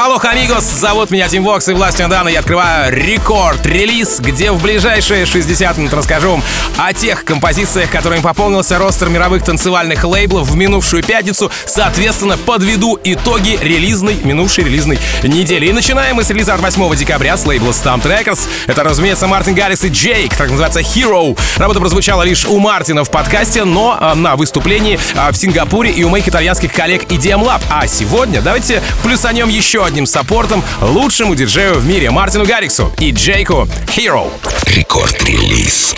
Алло, амигос, зовут меня Тим Вокс и властью Дана я открываю рекорд-релиз, где в ближайшие 60 минут расскажу вам о тех композициях, которыми пополнился ростер мировых танцевальных лейблов в минувшую пятницу, соответственно, подведу итоги релизной, минувшей релизной недели. И начинаем мы с релиза от 8 декабря с лейбла Stamp Records. Это, разумеется, Мартин Гаррис и Джейк, так называется Hero. Работа прозвучала лишь у Мартина в подкасте, но а, на выступлении а, в Сингапуре и у моих итальянских коллег EDM Lab. А сегодня давайте плюсанем еще одним саппортом лучшему диджею в мире Мартину Гарриксу и Джейку Hero. Рекорд-релиз.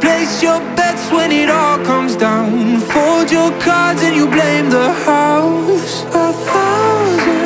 Place your bets when it all comes down. Fold your cards and you blame the house. A thousand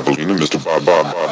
Evelina, Mr. Bob Bob Bob.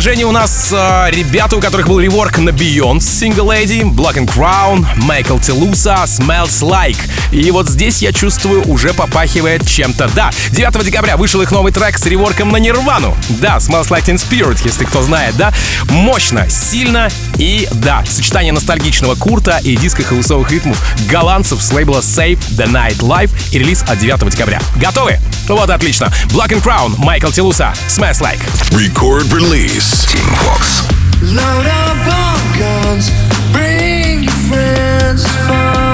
предложение у нас нас ребята, у которых был реворк на Beyond, Single Lady, Black and Crown, Майкл Телуса, Smells Like. И вот здесь я чувствую, уже попахивает чем-то. Да, 9 декабря вышел их новый трек с реворком на Нирвану. Да, Smells Like Teen Spirit, если кто знает, да? Мощно, сильно и, да, сочетание ностальгичного Курта и диско-хаусовых ритмов голландцев с лейбла Save The Night Live и релиз от 9 декабря. Готовы? Вот отлично. Black and Crown, Майкл Телуса, Smash Like. Record release. Team Box. Load up on guns, bring your friends. Fun.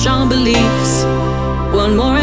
Strong beliefs. One more.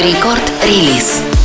Рекорд релиз.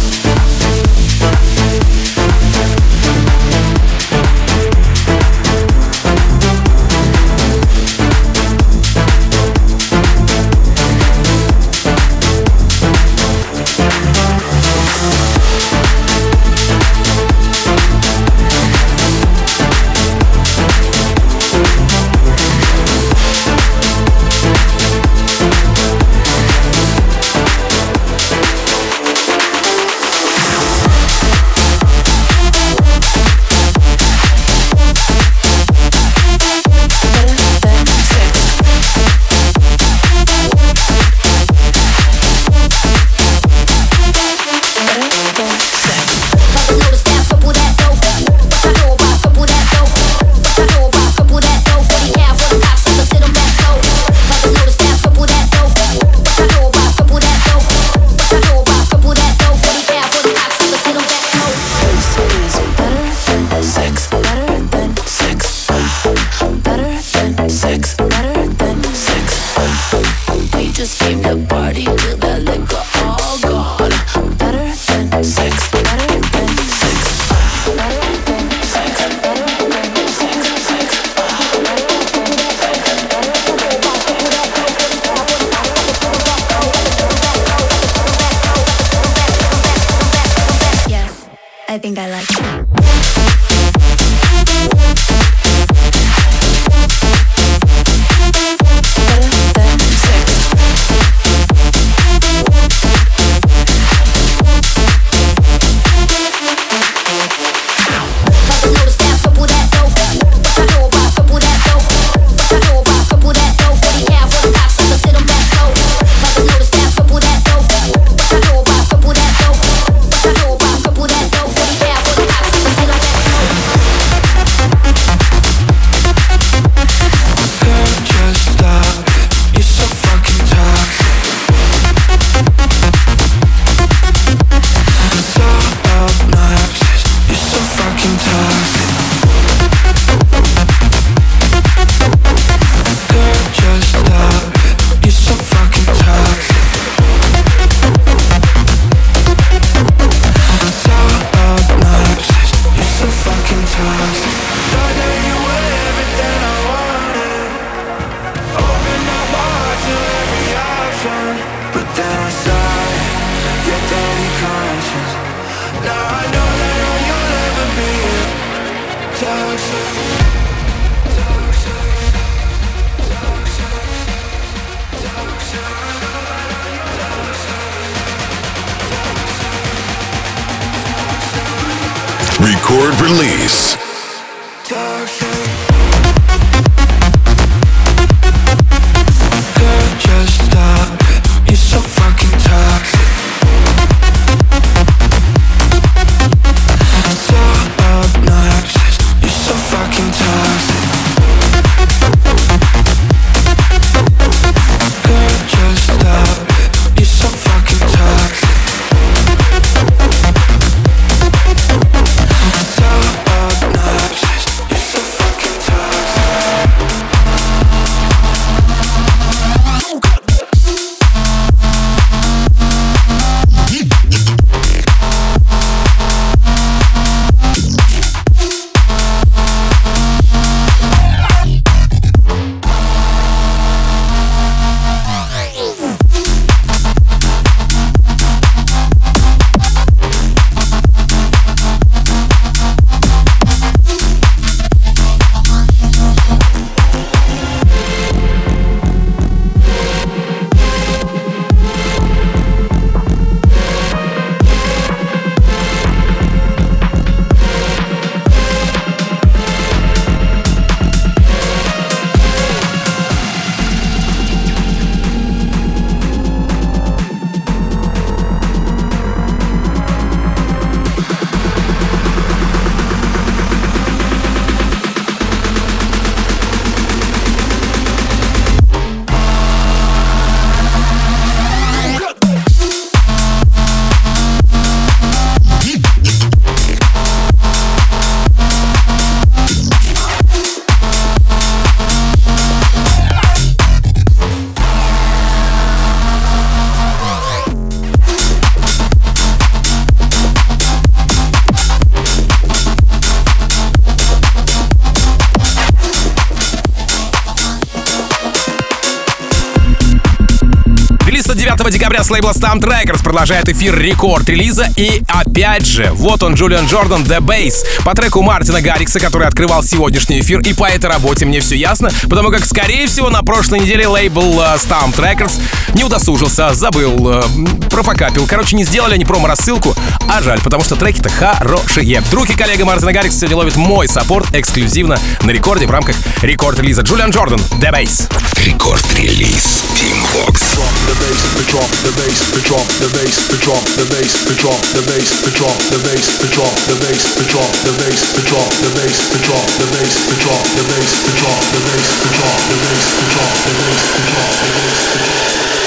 Лейбла Stamp Records продолжает эфир рекорд релиза. И опять же, вот он, Джулиан Джордан, The Bass, по треку Мартина Гаррикса, который открывал сегодняшний эфир. И по этой работе мне все ясно, потому как, скорее всего, на прошлой неделе лейбл э, Stamp Records не удосужился, забыл, э, профокапил. Короче, не сделали они промо-рассылку, а жаль, потому что треки-то хорошие. Друг и коллега Мартина Гаррикса сегодня ловит мой саппорт эксклюзивно на рекорде в рамках рекорд-релиза. Джулиан Джордан, The Bass. Рекорд-релиз. Team Vox. the bass, the drop, the bass, the drop, the bass, the drop, the bass, the drop, the bass, the drop, the bass, the drop, the bass, the drop, the bass, the drop, the bass, the drop, the bass, the drop, the bass, the drop, the bass, the drop, the bass, the drop, the bass, the drop, the bass, the drop.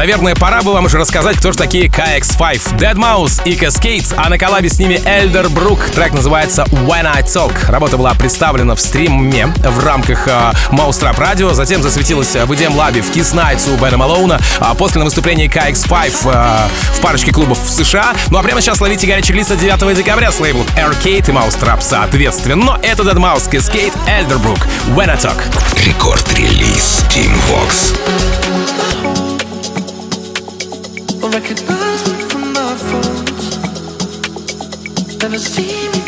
Наверное, пора бы вам уже рассказать, кто же такие KX5, Dead Mouse и Cascades, а на коллабе с ними Эльдер Брук. Трек называется When I Talk. Работа была представлена в стриме в рамках э, Mouse Trap Radio, затем засветилась в EDM Lab в Kiss Nights у Бена Малоуна, а после на выступлении KX5 э, в парочке клубов в США. Ну а прямо сейчас ловите горячий релиз 9 декабря с лейблов Arcade и Mouse Trap соответственно. Но это Dead Mouse, Cascade, Эльдер Брук, When I Talk. Рекорд-релиз Team Vox. Recognize me from my phones. Never see me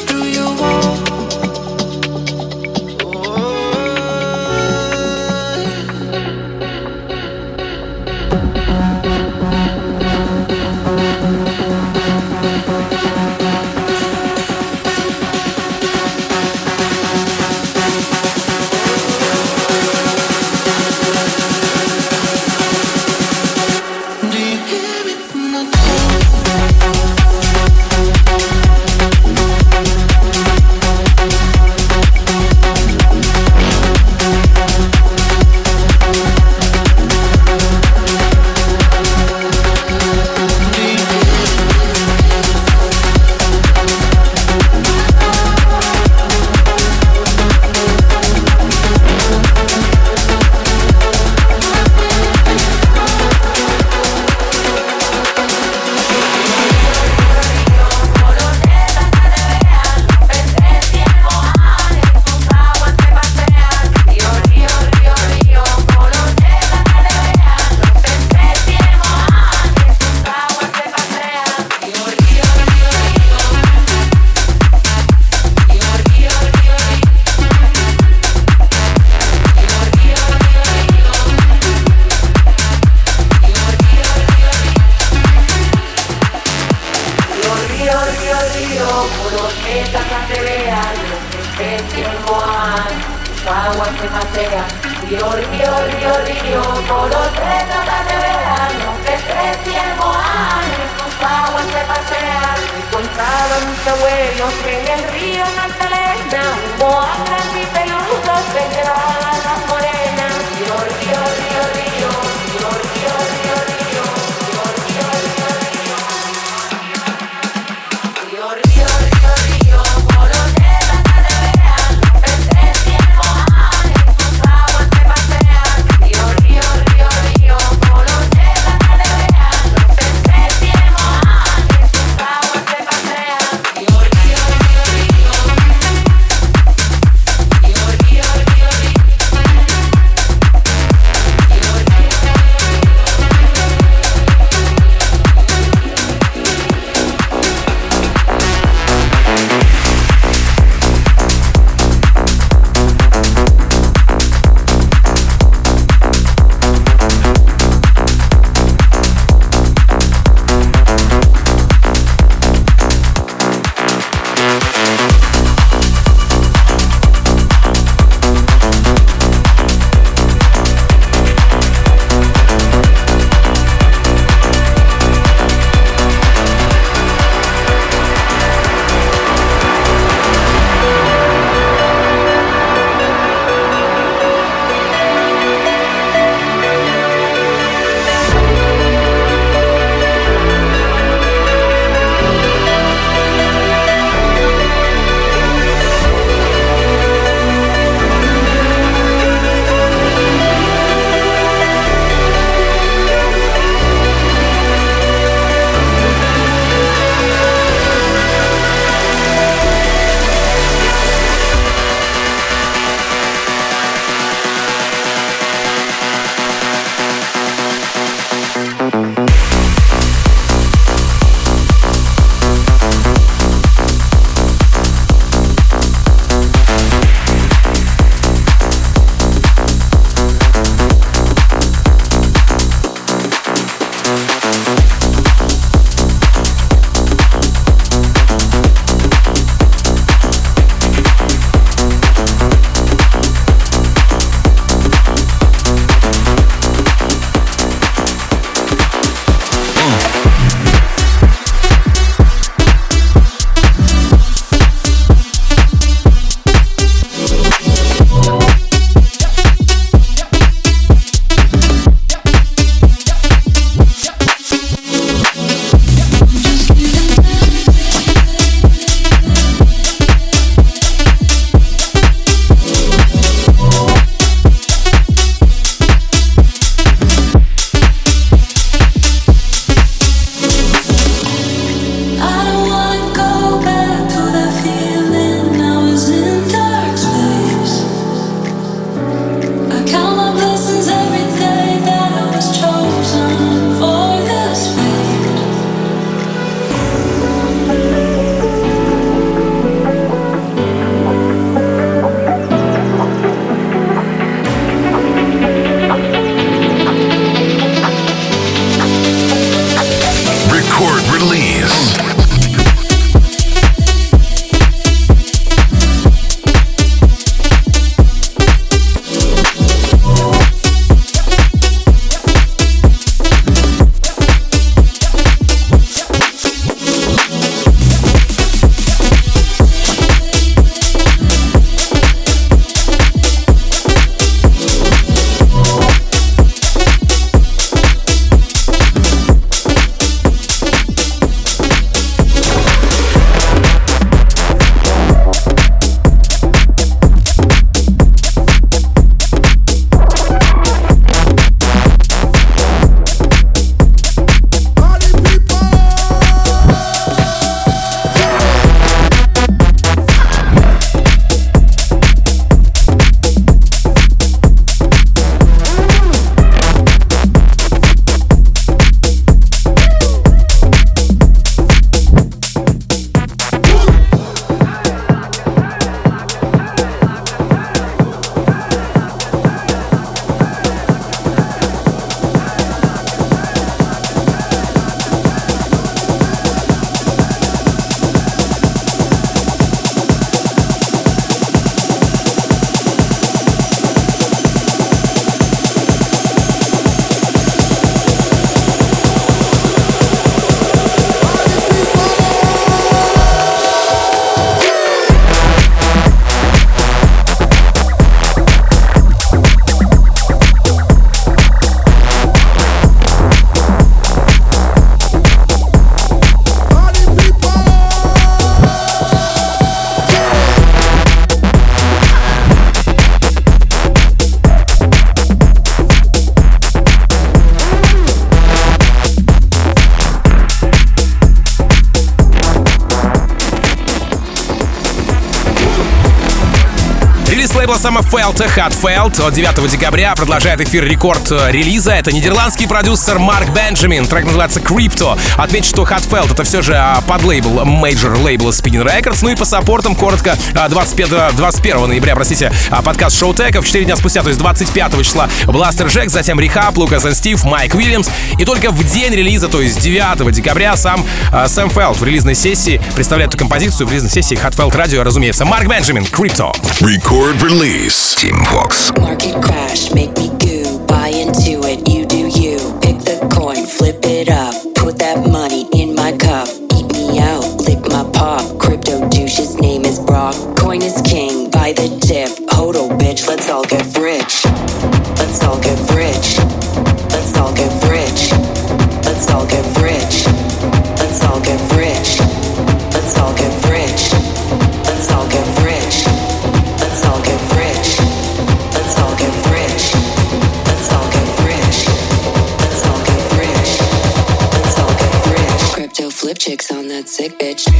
Сэма Фелдта Heartfeldt от 9 декабря продолжает эфир рекорд э, релиза. Это нидерландский продюсер Марк Бенджамин. Трек называется Crypto. Отмечу, что Heartfeldt это все же а, подлейбл, major лейбла Spinnin' Records. Ну и по саппортам коротко а, 25, 21 ноября, простите, а, подкаст Showtek ов. 4 дня спустя, то есть 25 числа Blasterjaxx, затем R3hab, Лукас и Стив, Майк Уильямс. И только в день релиза, то есть 9 декабря, сам а, Сэм Фелдт в релизной сессии представляет эту композицию в релизной сессии Heartfeldt Radio, разумеется. Марк Бенджамин, Crypto. Record release. Team Vox. Market crash, make me goo. Buy into it, you do you. Pick the coin, flip it up. Put that money in my cup. Eat me out, lick my pop. Crypto douche, his name is Brock. Coin is king, buy the dip. Hodl, bitch, let's all get sick bitch.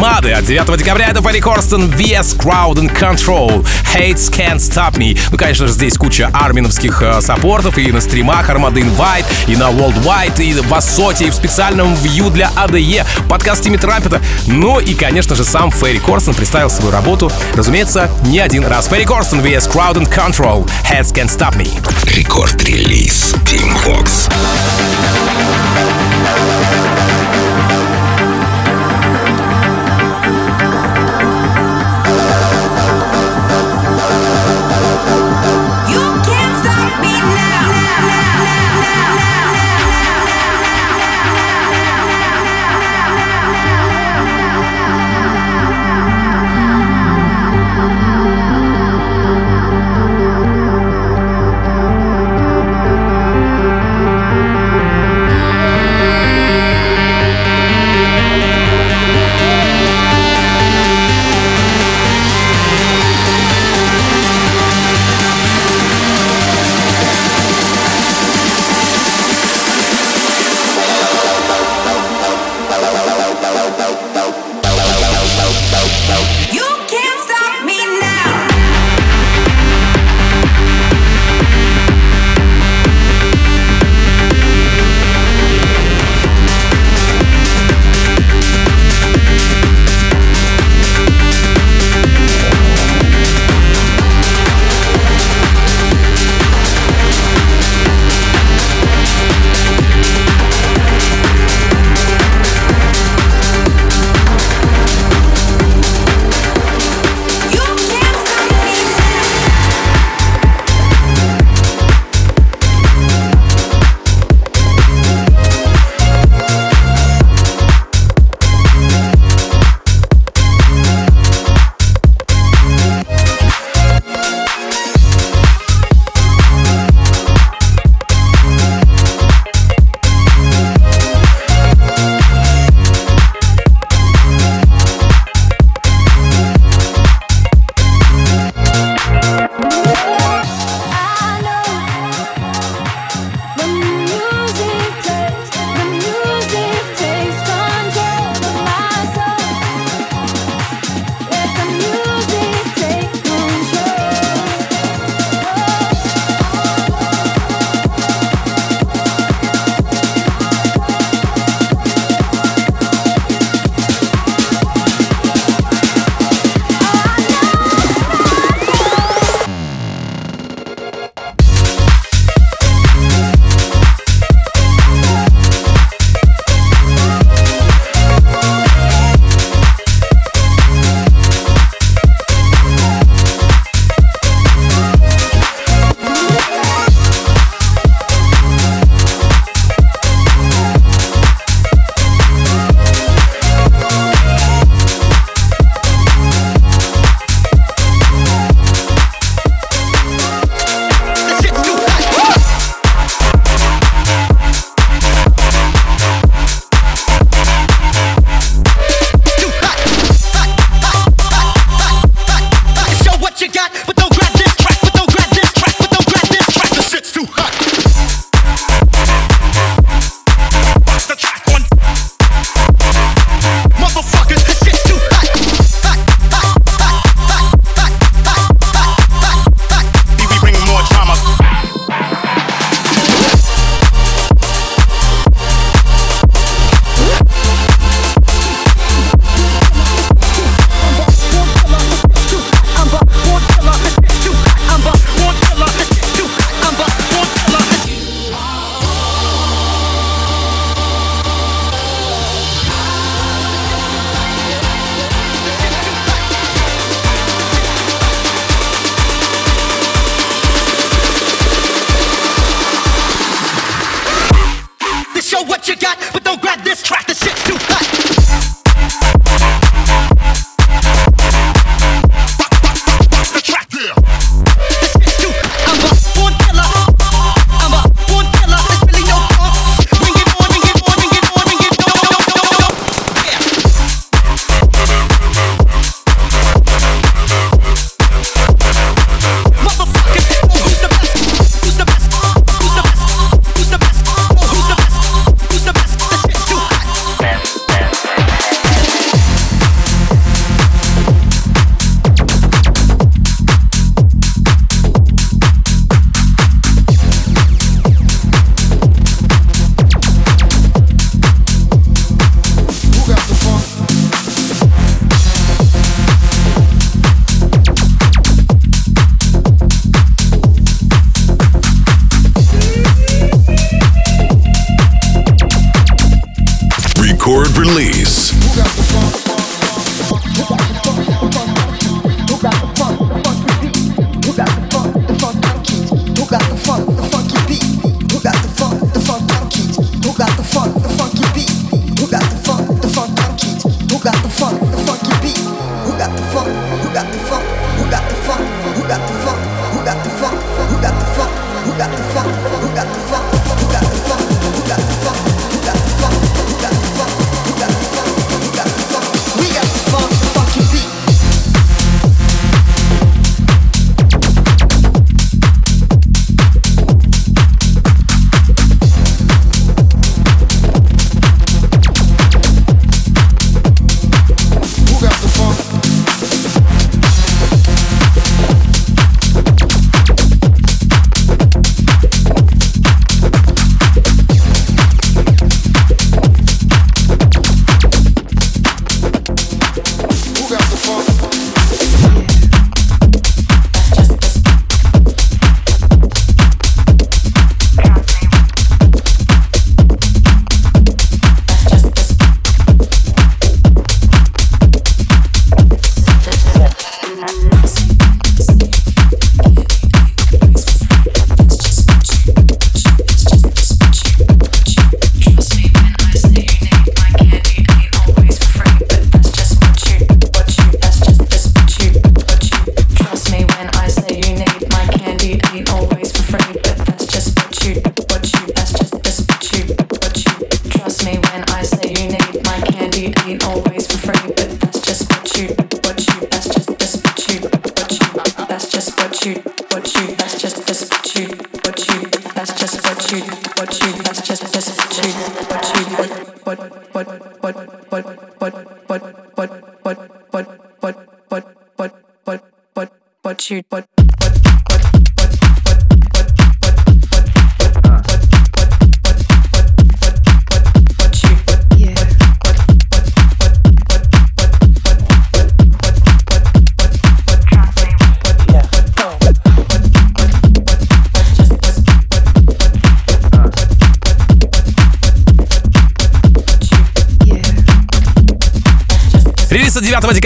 Мады. От 9 декабря это Фарри Корстен, VS Crowd and Control, Hates Can't Stop Me. Ну, конечно же, здесь куча арминовских э, саппортов и на стримах Armada Invite, и на World Wide, и в Ассоте, и в специальном вью для АДЕ, подкаст Тимми Трампета. Ну и, конечно же, сам Ферри Корстен представил свою работу, разумеется, не один раз. Ферри Корстен, VS Crowd and Control, Heads Can't Stop Me. Рекорд-релиз Team Fox.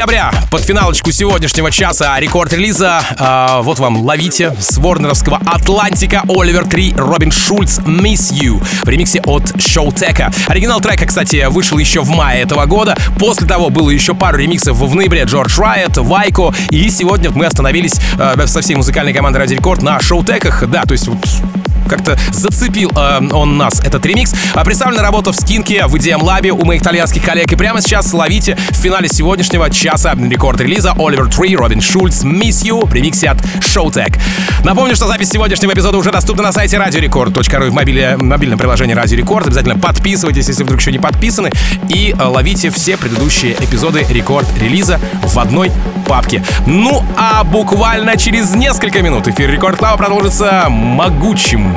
Декабря. Под финалочку сегодняшнего часа рекорд релиза. А, вот вам ловите с Warner овского Atlantic а Оливер 3 Робин Шульц Miss You в ремиксе от Showtek а. Оригинал трека, кстати, вышел еще в мае этого года. После того было еще пару ремиксов в ноябре Джордж Райот, Вайко. И сегодня мы остановились э, со всей музыкальной командой Радио Рекорд на Showtek ах. Да, то есть как-то зацепил э, он нас, этот ремикс. А представлена работа в скинке в EDM Lab е у моих итальянских коллег. И прямо сейчас ловите в финале сегодняшнего часа рекорд-релиза Оливер Три, Робин Шульц, Miss You в ремиксе от Showtek. Напомню, что запись сегодняшнего эпизода уже доступна на сайте радиорекорд.ру и в мобиле, мобильном приложении Радио Рекорд. Обязательно подписывайтесь, если вдруг еще не подписаны. И э, ловите все предыдущие эпизоды рекорд-релиза в одной папке. Ну, а буквально через несколько минут эфир Рекорд Клаба продолжится могучим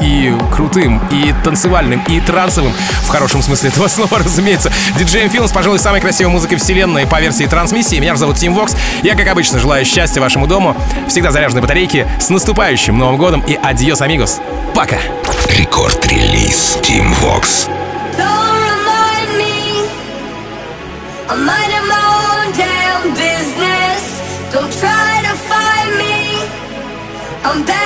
и крутым, и танцевальным, и трансовым, в хорошем смысле этого слова, разумеется, диджеем Feel ом с, пожалуй, самой красивой музыкой вселенной по версии Trancemission. Меня зовут Тим Вокс. Я, как обычно, желаю счастья вашему дому, всегда заряженной батарейки, с наступающим Новым годом и adiós, amigos. Пока! Рекорд-релиз Tim Vox. Don't remind me. I'm minding my own damn business. Don't try to find me. I'm better